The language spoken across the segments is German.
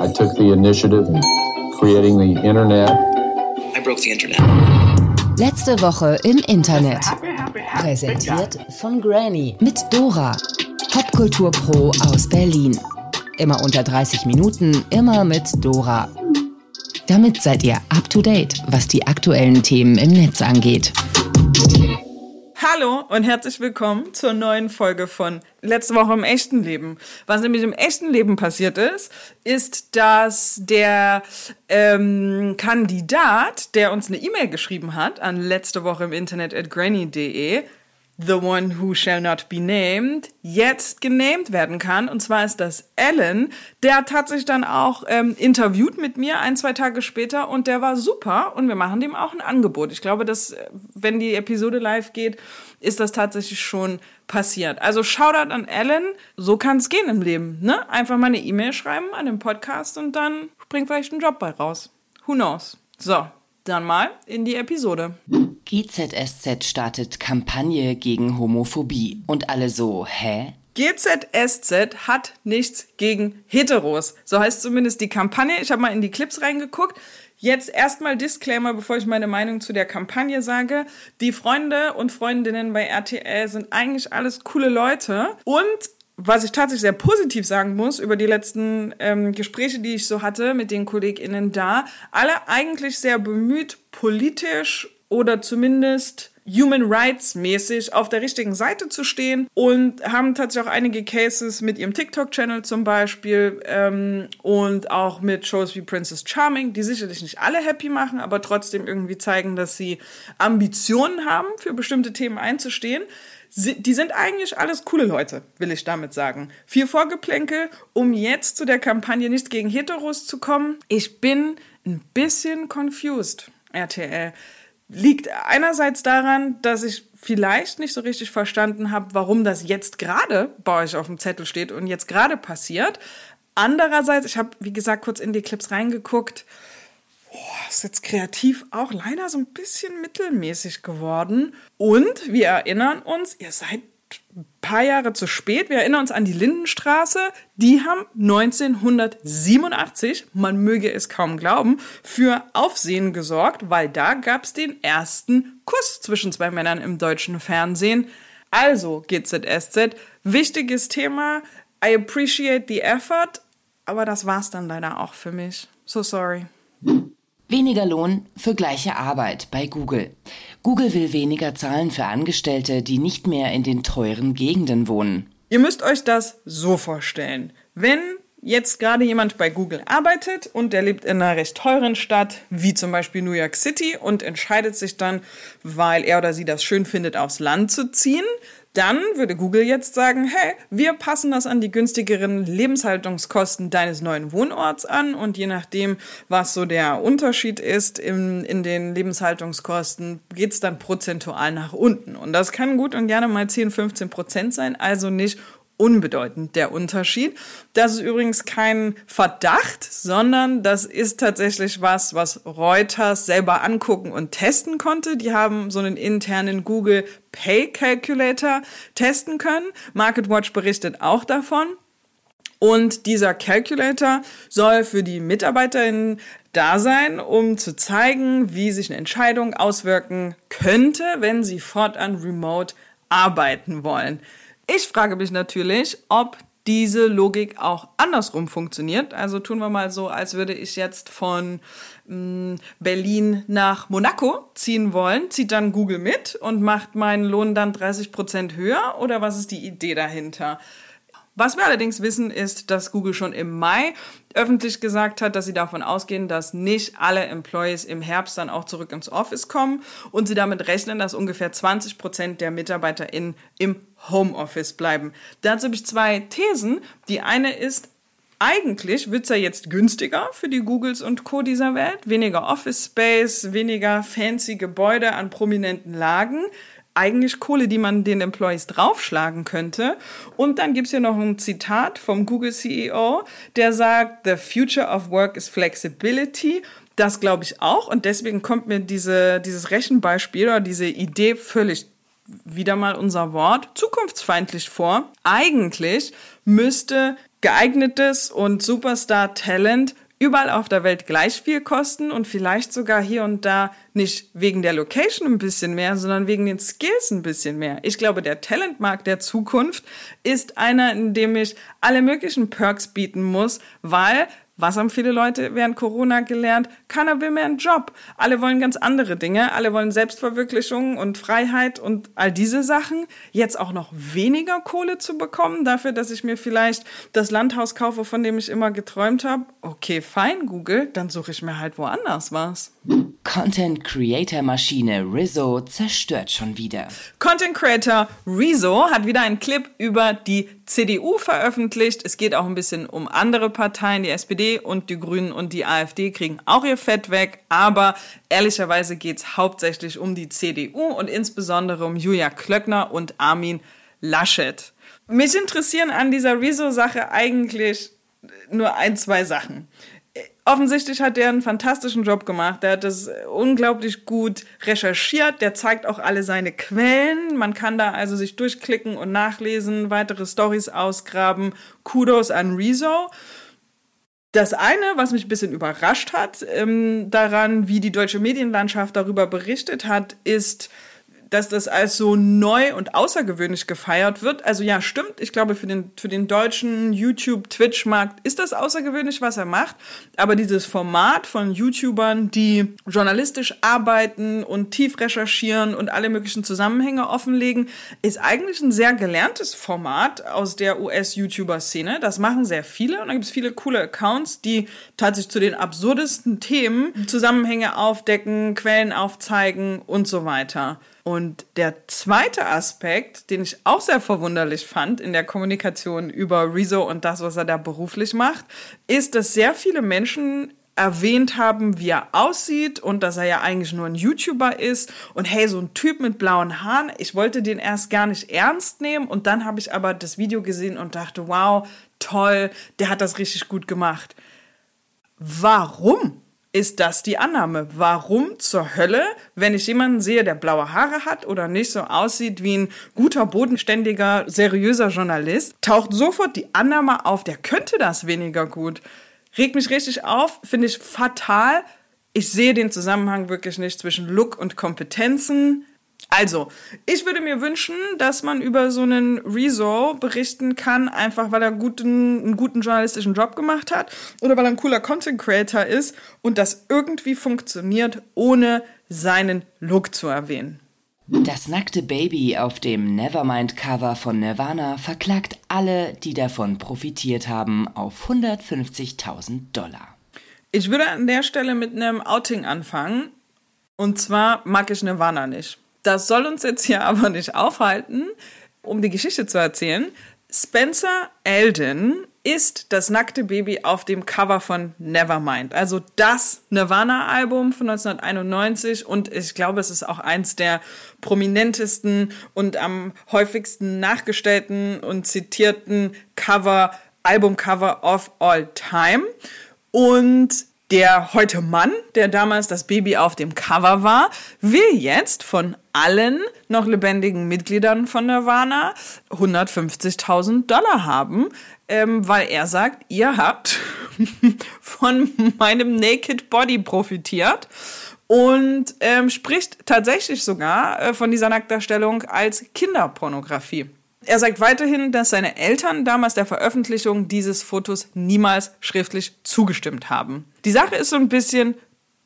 I took the initiative in creating the internet. I broke the internet. Letzte Woche im Internet. Präsentiert von Granny mit Dora. Popkultur Pro aus Berlin. Immer unter 30 Minuten, immer mit Dora. Damit seid ihr up to date, was die aktuellen Themen im Netz angeht. Hallo und herzlich willkommen zur neuen Folge von Letzte Woche im echten Leben. Was nämlich im echten Leben passiert ist, ist, dass der ähm, Kandidat, der uns eine E-Mail geschrieben hat an letzte Woche im Internet at granny.de, The One Who Shall Not Be Named jetzt genamed werden kann. Und zwar ist das Alan. Der hat tatsächlich dann auch ähm, interviewt mit mir ein, zwei Tage später und der war super und wir machen dem auch ein Angebot. Ich glaube, dass, äh, wenn die Episode live geht, ist das tatsächlich schon passiert. Also Shoutout an Alan. So kann es gehen im Leben. Ne? Einfach mal eine E-Mail schreiben an den Podcast und dann springt vielleicht ein Job bei raus. Who knows? So, dann mal in die Episode. GZSZ startet Kampagne gegen Homophobie. Und alle so, hä? GZSZ hat nichts gegen Heteros. So heißt zumindest die Kampagne. Ich habe mal in die Clips reingeguckt. Jetzt erstmal Disclaimer, bevor ich meine Meinung zu der Kampagne sage. Die Freunde und Freundinnen bei RTL sind eigentlich alles coole Leute. Und was ich tatsächlich sehr positiv sagen muss über die letzten ähm, Gespräche, die ich so hatte mit den KollegInnen da, alle eigentlich sehr bemüht, politisch oder zumindest Human Rights mäßig auf der richtigen Seite zu stehen und haben tatsächlich auch einige Cases mit ihrem TikTok-Channel zum Beispiel ähm, und auch mit Shows wie Princess Charming, die sicherlich nicht alle happy machen, aber trotzdem irgendwie zeigen, dass sie Ambitionen haben, für bestimmte Themen einzustehen die sind eigentlich alles coole Leute, will ich damit sagen. Viel Vorgeplänkel, um jetzt zu der Kampagne nicht gegen Heteros zu kommen. Ich bin ein bisschen confused, RTL. Liegt einerseits daran, dass ich vielleicht nicht so richtig verstanden habe, warum das jetzt gerade bei euch auf dem Zettel steht und jetzt gerade passiert. Andererseits, ich habe, wie gesagt, kurz in die Clips reingeguckt oh, ist jetzt kreativ auch leider so ein bisschen mittelmäßig geworden. Und wir erinnern uns, ihr seid ein paar Jahre zu spät. Wir erinnern uns an die Lindenstraße. Die haben 1987, man möge es kaum glauben, für Aufsehen gesorgt, weil da gab es den ersten Kuss zwischen zwei Männern im deutschen Fernsehen. Also GZSZ, wichtiges Thema. I appreciate the effort, aber das war's dann leider auch für mich. So sorry. Weniger Lohn für gleiche Arbeit bei Google. Google will weniger zahlen für Angestellte, die nicht mehr in den teuren Gegenden wohnen. Ihr müsst euch das so vorstellen. Wenn jetzt gerade jemand bei Google arbeitet und der lebt in einer recht teuren Stadt, wie zum Beispiel New York City, und entscheidet sich dann, weil er oder sie das schön findet, aufs Land zu ziehen, dann würde Google jetzt sagen, hey, wir passen das an die günstigeren Lebenshaltungskosten deines neuen Wohnorts an und je nachdem, was so der Unterschied ist in, in den Lebenshaltungskosten, geht's dann prozentual nach unten. Und das kann gut und gerne mal 10, 15 Prozent sein, also nicht unbedeutend der Unterschied. Das ist übrigens kein Verdacht, sondern das ist tatsächlich was, was Reuters selber angucken und testen konnte. Die haben so einen internen Google Pay Calculator testen können. MarketWatch berichtet auch davon. Und dieser Calculator soll für die MitarbeiterInnen da sein, um zu zeigen, wie sich eine Entscheidung auswirken könnte, wenn sie fortan remote arbeiten wollen. Ich frage mich natürlich, ob diese Logik auch andersrum funktioniert. Also tun wir mal so, als würde ich jetzt von mm, Berlin nach Monaco ziehen wollen. Zieht dann Google mit und macht meinen Lohn dann 30 Prozent höher? Oder was ist die Idee dahinter? Was wir allerdings wissen, ist, dass Google schon im Mai öffentlich gesagt hat, dass sie davon ausgehen, dass nicht alle Employees im Herbst dann auch zurück ins Office kommen und sie damit rechnen, dass ungefähr 20 Prozent der MitarbeiterInnen im Homeoffice bleiben. Dazu habe ich zwei Thesen. Die eine ist, eigentlich wird es ja jetzt günstiger für die Googles und Co. dieser Welt. Weniger Office Space, weniger fancy Gebäude an prominenten Lagen eigentlich Kohle, die man den Employees draufschlagen könnte. Und dann gibt's hier noch ein Zitat vom Google CEO, der sagt, The future of work is flexibility. Das glaube ich auch. Und deswegen kommt mir diese, dieses Rechenbeispiel oder diese Idee völlig wieder mal unser Wort, zukunftsfeindlich vor. Eigentlich müsste geeignetes und Superstar-Talent überall auf der Welt gleich viel kosten und vielleicht sogar hier und da nicht wegen der Location ein bisschen mehr, sondern wegen den Skills ein bisschen mehr. Ich glaube, der Talentmarkt der Zukunft ist einer, in dem ich alle möglichen Perks bieten muss, weil was haben viele Leute während Corona gelernt? Keiner will mehr einen Job. Alle wollen ganz andere Dinge. Alle wollen Selbstverwirklichung und Freiheit und all diese Sachen. Jetzt auch noch weniger Kohle zu bekommen dafür, dass ich mir vielleicht das Landhaus kaufe, von dem ich immer geträumt habe. Okay, fein, Google, dann suche ich mir halt woanders was. Content Creator Maschine Rizzo zerstört schon wieder. Content Creator Rezo hat wieder einen Clip über die CDU veröffentlicht. Es geht auch ein bisschen um andere Parteien. Die SPD und die Grünen und die AfD kriegen auch ihr Fett weg. Aber ehrlicherweise geht es hauptsächlich um die CDU und insbesondere um Julia Klöckner und Armin Laschet. Mich interessieren an dieser Rezo-Sache eigentlich nur ein, zwei Sachen offensichtlich hat er einen fantastischen Job gemacht. Der hat das unglaublich gut recherchiert. Der zeigt auch alle seine Quellen. Man kann da also sich durchklicken und nachlesen, weitere Stories ausgraben. Kudos an Rezo. Das eine, was mich ein bisschen überrascht hat ähm, daran, wie die deutsche Medienlandschaft darüber berichtet hat, ist, dass das als so neu und außergewöhnlich gefeiert wird. Also ja, stimmt. Ich glaube, für den, für den deutschen YouTube-Twitch-Markt ist das außergewöhnlich, was er macht. Aber dieses Format von YouTubern, die journalistisch arbeiten und tief recherchieren und alle möglichen Zusammenhänge offenlegen, ist eigentlich ein sehr gelerntes Format aus der US-YouTuber-Szene. Das machen sehr viele und da gibt es viele coole Accounts, die tatsächlich zu den absurdesten Themen Zusammenhänge aufdecken, Quellen aufzeigen und so weiter. Und der zweite Aspekt, den ich auch sehr verwunderlich fand in der Kommunikation über Rezo und das, was er da beruflich macht, ist, dass sehr viele Menschen erwähnt haben, wie er aussieht und dass er ja eigentlich nur ein YouTuber ist und hey, so ein Typ mit blauen Haaren, ich wollte den erst gar nicht ernst nehmen und dann habe ich aber das Video gesehen und dachte, wow, toll, der hat das richtig gut gemacht. Warum? Ist das die Annahme. Warum zur Hölle, wenn ich jemanden sehe, der blaue Haare hat oder nicht so aussieht wie ein guter, bodenständiger, seriöser Journalist, taucht sofort die Annahme auf, der könnte das weniger gut. Regt mich richtig auf, finde ich fatal. Ich sehe den Zusammenhang wirklich nicht zwischen Look und Kompetenzen. Also, ich würde mir wünschen, dass man über so einen Rezo berichten kann, einfach weil er guten, einen guten journalistischen Job gemacht hat oder weil er ein cooler Content Creator ist und das irgendwie funktioniert, ohne seinen Look zu erwähnen. Das nackte Baby auf dem Nevermind-Cover von Nirvana verklagt alle, die davon profitiert haben, auf 150.000 Dollar. Ich würde an der Stelle mit einem Outing anfangen. Und zwar mag ich Nirvana nicht. Das soll uns jetzt hier aber nicht aufhalten, um die Geschichte zu erzählen. Spencer Eldon ist das nackte Baby auf dem Cover von Nevermind. Also das Nirvana-Album von 1991 und ich glaube, es ist auch eins der prominentesten und am häufigsten nachgestellten und zitierten Cover, Albumcover of all time. Und der heute Mann, der damals das Baby auf dem Cover war, will jetzt von allen noch lebendigen Mitgliedern von Nirvana 150.000 Dollar haben, ähm, weil er sagt, ihr habt von meinem Naked Body profitiert und ähm, spricht tatsächlich sogar äh, von dieser Nacktdarstellung als Kinderpornografie. Er sagt weiterhin, dass seine Eltern damals der Veröffentlichung dieses Fotos niemals schriftlich zugestimmt haben. Die Sache ist so ein bisschen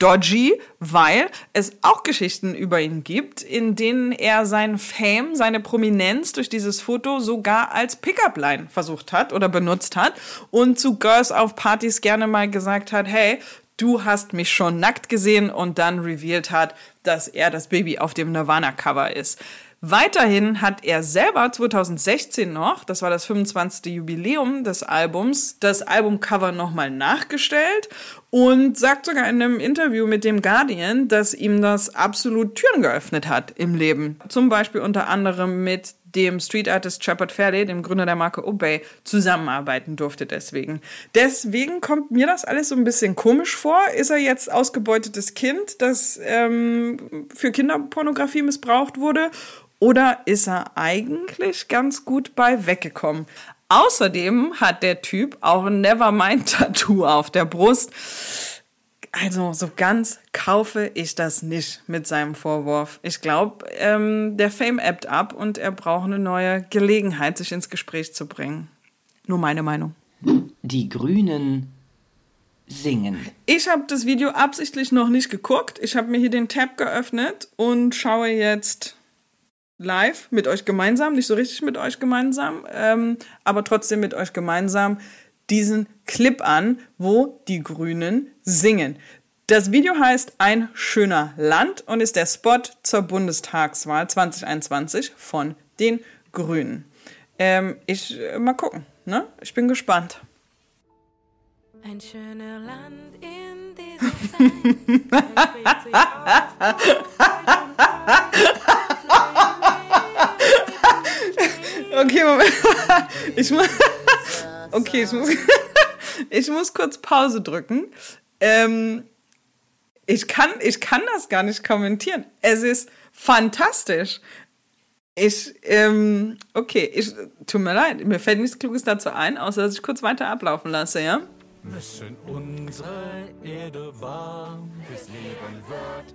dodgy, weil es auch Geschichten über ihn gibt, in denen er seinen Fame, seine Prominenz durch dieses Foto sogar als Pickup-Line versucht hat oder benutzt hat und zu Girls auf Partys gerne mal gesagt hat, hey, du hast mich schon nackt gesehen und dann revealed hat, dass er das Baby auf dem Nirvana-Cover ist. Weiterhin hat er selber 2016 noch, das war das 25. Jubiläum des Albums, das Albumcover nochmal nachgestellt und sagt sogar in einem Interview mit dem Guardian, dass ihm das absolut Türen geöffnet hat im Leben. Zum Beispiel unter anderem mit dem Street Artist Shepard Fairley, dem Gründer der Marke Obey, zusammenarbeiten durfte deswegen. Deswegen kommt mir das alles so ein bisschen komisch vor. Ist er jetzt ausgebeutetes Kind, das ähm, für Kinderpornografie missbraucht wurde? Oder ist er eigentlich ganz gut bei weggekommen? Außerdem hat der Typ auch ein Nevermind-Tattoo auf der Brust. Also so ganz kaufe ich das nicht mit seinem Vorwurf. Ich glaube, ähm, der Fame ebbt ab und er braucht eine neue Gelegenheit, sich ins Gespräch zu bringen. Nur meine Meinung. Die Grünen singen. Ich habe das Video absichtlich noch nicht geguckt. Ich habe mir hier den Tab geöffnet und schaue jetzt live mit euch gemeinsam, nicht so richtig mit euch gemeinsam, ähm, aber trotzdem mit euch gemeinsam diesen Clip an, wo die Grünen singen. Das Video heißt Ein schöner Land und ist der Spot zur Bundestagswahl 2021 von den Grünen. Ähm, ich äh, mal gucken, ne? Ich bin gespannt. Ein schöner Land in dieser Zeit. Okay, Moment. Ich muss. Okay, ich muss. Ich muss kurz Pause drücken. Ähm, ich, kann, ich kann das gar nicht kommentieren. Es ist fantastisch. Ich, ähm, okay, ich, tut mir leid, mir fällt nichts Kluges dazu ein, außer dass ich kurz weiter ablaufen lasse, ja? Müssen unsere Erde warm, fürs Leben wird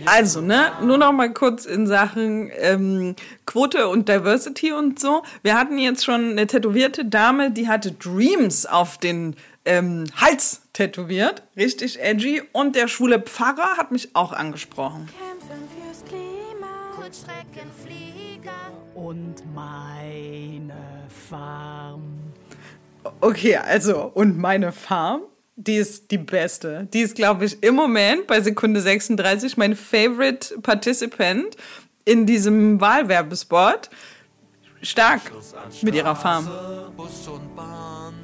es Also, ne, nur noch mal kurz in Sachen ähm, Quote und Diversity und so. Wir hatten jetzt schon eine tätowierte Dame, die hatte Dreams auf den ähm, Hals tätowiert. Richtig edgy. Und der schwule Pfarrer hat mich auch angesprochen. Kämpfen fürs Klima. Kurzstreckenflieger. Und meine Farm. Okay, also, und meine Farm, die ist die beste. Die ist, glaube ich, im Moment bei Sekunde 36 mein Favorite Participant in diesem Wahlwerbespot. Stark mit ihrer Farm. Bus und Bahn.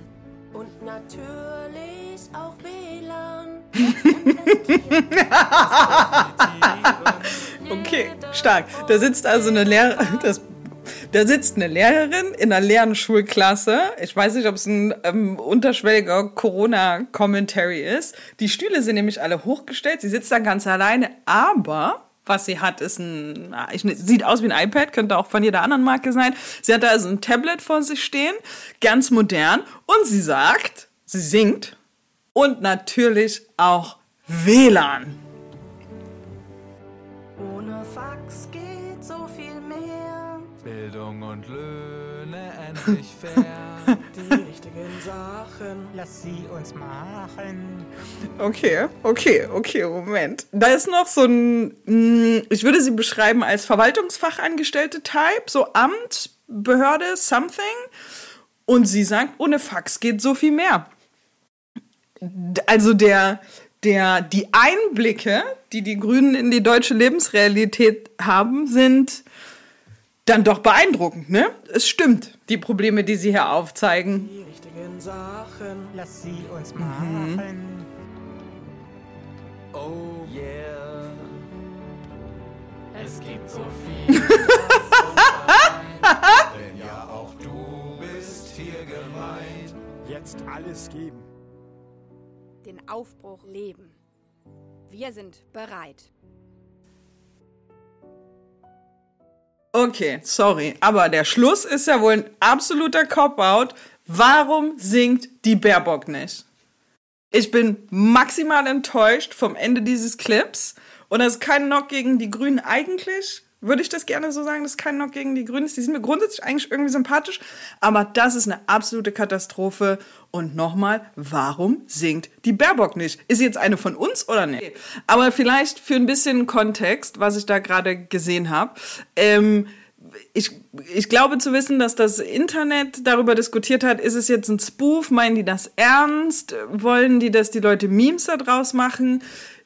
Und natürlich auch WLAN. Okay, stark. Da sitzt also eine Lehrerin, das, da sitzt eine Lehrerin in einer leeren Schulklasse. Ich weiß nicht, ob es ein ähm, unterschwelliger Corona-Commentary ist. Die Stühle sind nämlich alle hochgestellt. Sie sitzt da ganz alleine, aber was sie hat, ist ein, ich, sieht aus wie ein iPad, könnte auch von jeder anderen Marke sein. Sie hat da also ein Tablet vor sich stehen, ganz modern, und sie sagt, sie singt und natürlich auch WLAN. Ohne Fax Bildung und Löhne endlich fair. Die richtigen Sachen, lass sie uns machen. Okay, okay, okay, Moment. Da ist noch so ein, mh, ich würde sie beschreiben als Verwaltungsfachangestellte Type, so Amt, Behörde, something. Und sie sagt, ohne Fax geht so viel mehr. Also der, der, die Einblicke, die die Grünen in die deutsche Lebensrealität haben, sind dann doch beeindruckend, ne? Es stimmt, die Probleme, die sie hier aufzeigen. Die richtigen Sachen, lass sie uns machen. Oh yeah. Es gibt so viel. Denn ja, auch du bist hier gemeint. Jetzt alles geben. den Aufbruch leben. Wir sind bereit. Okay, sorry, aber der Schluss ist ja wohl ein absoluter Cop-Out. Warum singt die Baerbock nicht? Ich bin maximal enttäuscht vom Ende dieses Clips. Und das ist kein Knock gegen die Grünen eigentlich. Würde ich das gerne so sagen, dass kein Knock gegen die Grünen. Die sind mir grundsätzlich eigentlich irgendwie sympathisch. Aber das ist eine absolute Katastrophe. Und nochmal, warum singt die Baerbock nicht? Ist sie jetzt eine von uns oder nicht? Aber vielleicht für ein bisschen Kontext, was ich da gerade gesehen habe. Ähm, ich, ich glaube zu wissen, dass das Internet darüber diskutiert hat, ist es jetzt ein Spoof, meinen die das ernst, wollen die, dass die Leute Memes da draus machen?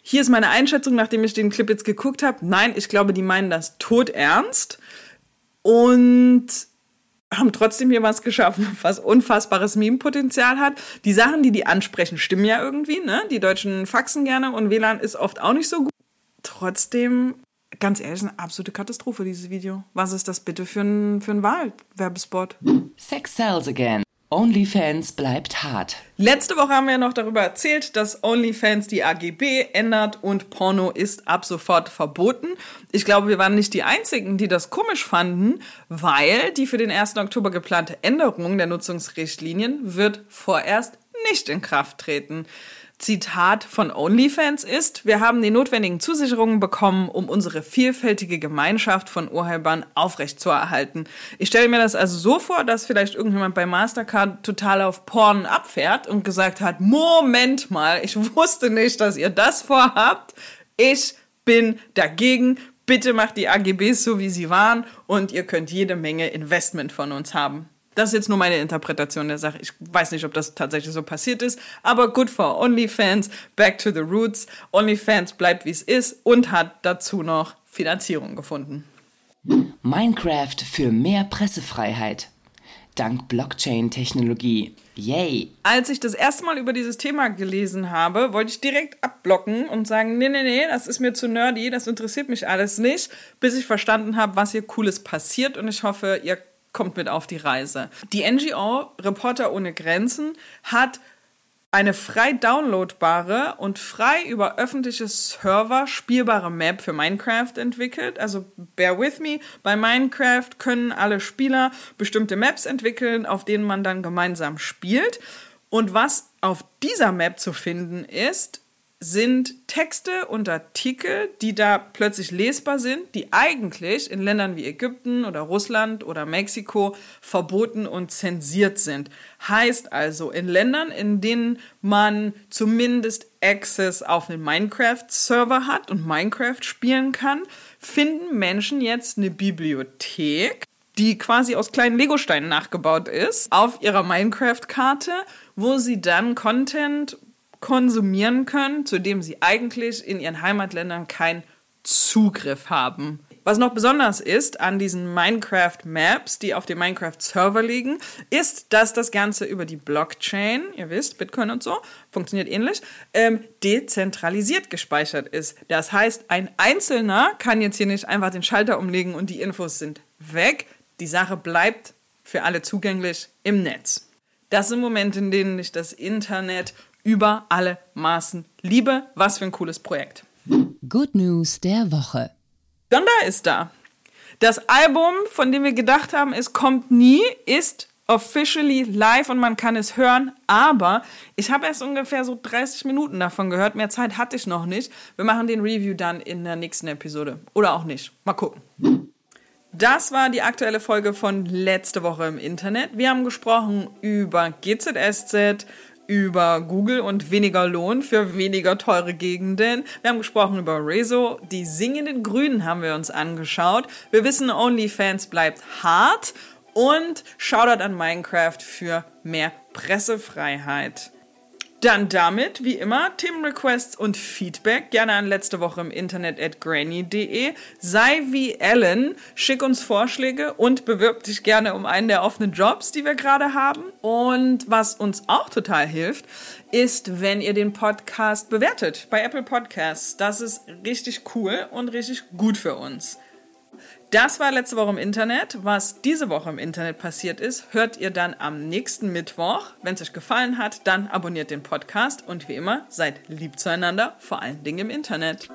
Hier ist meine Einschätzung, nachdem ich den Clip jetzt geguckt habe. Nein, ich glaube, die meinen das todernst und haben trotzdem hier was geschaffen, was unfassbares Meme-Potenzial hat. Die Sachen, die die ansprechen, stimmen ja irgendwie, ne? Die Deutschen faxen gerne und WLAN ist oft auch nicht so gut. Trotzdem, ganz ehrlich, eine absolute Katastrophe, dieses Video. Was ist das bitte für ein, für ein Wahlwerbespot? Sex sells again. OnlyFans bleibt hart. Letzte Woche haben wir noch darüber erzählt, dass OnlyFans die AGB ändert und Porno ist ab sofort verboten. Ich glaube, wir waren nicht die Einzigen, die das komisch fanden, weil die für den 1. Oktober geplante Änderung der Nutzungsrichtlinien wird vorerst nicht in Kraft treten. Zitat von OnlyFans ist, wir haben die notwendigen Zusicherungen bekommen, um unsere vielfältige Gemeinschaft von Urheibern aufrechtzuerhalten. Ich stelle mir das also so vor, dass vielleicht irgendjemand bei Mastercard total auf Porn abfährt und gesagt hat, Moment mal, ich wusste nicht, dass ihr das vorhabt. Ich bin dagegen. Bitte macht die AGBs so, wie sie waren und ihr könnt jede Menge Investment von uns haben. Das ist jetzt nur meine Interpretation der Sache. Ich weiß nicht, ob das tatsächlich so passiert ist, aber good for OnlyFans, back to the roots. OnlyFans bleibt wie es ist und hat dazu noch Finanzierung gefunden. Minecraft für mehr Pressefreiheit. Dank Blockchain-Technologie. Yay! Als ich das erste Mal über dieses Thema gelesen habe, wollte ich direkt abblocken und sagen, nee, nee, nee, das ist mir zu nerdy, das interessiert mich alles nicht, bis ich verstanden habe, was hier Cooles passiert und ich hoffe, ihr kommt mit auf die Reise. Die NGO Reporter ohne Grenzen hat eine frei downloadbare und frei über öffentliche Server spielbare Map für Minecraft entwickelt. Also bear with me, bei Minecraft können alle Spieler bestimmte Maps entwickeln, auf denen man dann gemeinsam spielt. Und was auf dieser Map zu finden ist, sind Texte und Artikel, die da plötzlich lesbar sind, die eigentlich in Ländern wie Ägypten oder Russland oder Mexiko verboten und zensiert sind. Heißt also, in Ländern, in denen man zumindest Access auf einen Minecraft-Server hat und Minecraft spielen kann, finden Menschen jetzt eine Bibliothek, die quasi aus kleinen Legosteinen nachgebaut ist, auf ihrer Minecraft-Karte, wo sie dann Content konsumieren können, zu dem sie eigentlich in ihren Heimatländern keinen Zugriff haben. Was noch besonders ist an diesen Minecraft-Maps, die auf dem Minecraft-Server liegen, ist, dass das Ganze über die Blockchain, ihr wisst, Bitcoin und so, funktioniert ähnlich, ähm, dezentralisiert gespeichert ist. Das heißt, ein Einzelner kann jetzt hier nicht einfach den Schalter umlegen und die Infos sind weg. Die Sache bleibt für alle zugänglich im Netz. Das sind Momente, in denen ich das Internet über alle Maßen liebe. Was für ein cooles Projekt. Good News der Woche. Donda ist da. Das Album, von dem wir gedacht haben, es kommt nie, ist officially live und man kann es hören, aber ich habe erst ungefähr so 30 Minuten davon gehört. Mehr Zeit hatte ich noch nicht. Wir machen den Review dann in der nächsten Episode. Oder auch nicht. Mal gucken. Das war die aktuelle Folge von letzte Woche im Internet. Wir haben gesprochen über GZSZ, über Google und weniger Lohn für weniger teure Gegenden. Wir haben gesprochen über Rezo. Die singenden Grünen haben wir uns angeschaut. Wir wissen, OnlyFans bleibt hart. Und Shoutout an Minecraft für mehr Pressefreiheit. Dann damit, wie immer, Themenrequests und Feedback gerne an letzte Woche im Internet at granny.de. Sei wie Ellen, schick uns Vorschläge und bewirb dich gerne um einen der offenen Jobs, die wir gerade haben. Und was uns auch total hilft, ist, wenn ihr den Podcast bewertet bei Apple Podcasts. Das ist richtig cool und richtig gut für uns. Das war letzte Woche im Internet. Was diese Woche im Internet passiert ist, hört ihr dann am nächsten Mittwoch. Wenn es euch gefallen hat, dann abonniert den Podcast und wie immer, seid lieb zueinander, vor allen Dingen im Internet.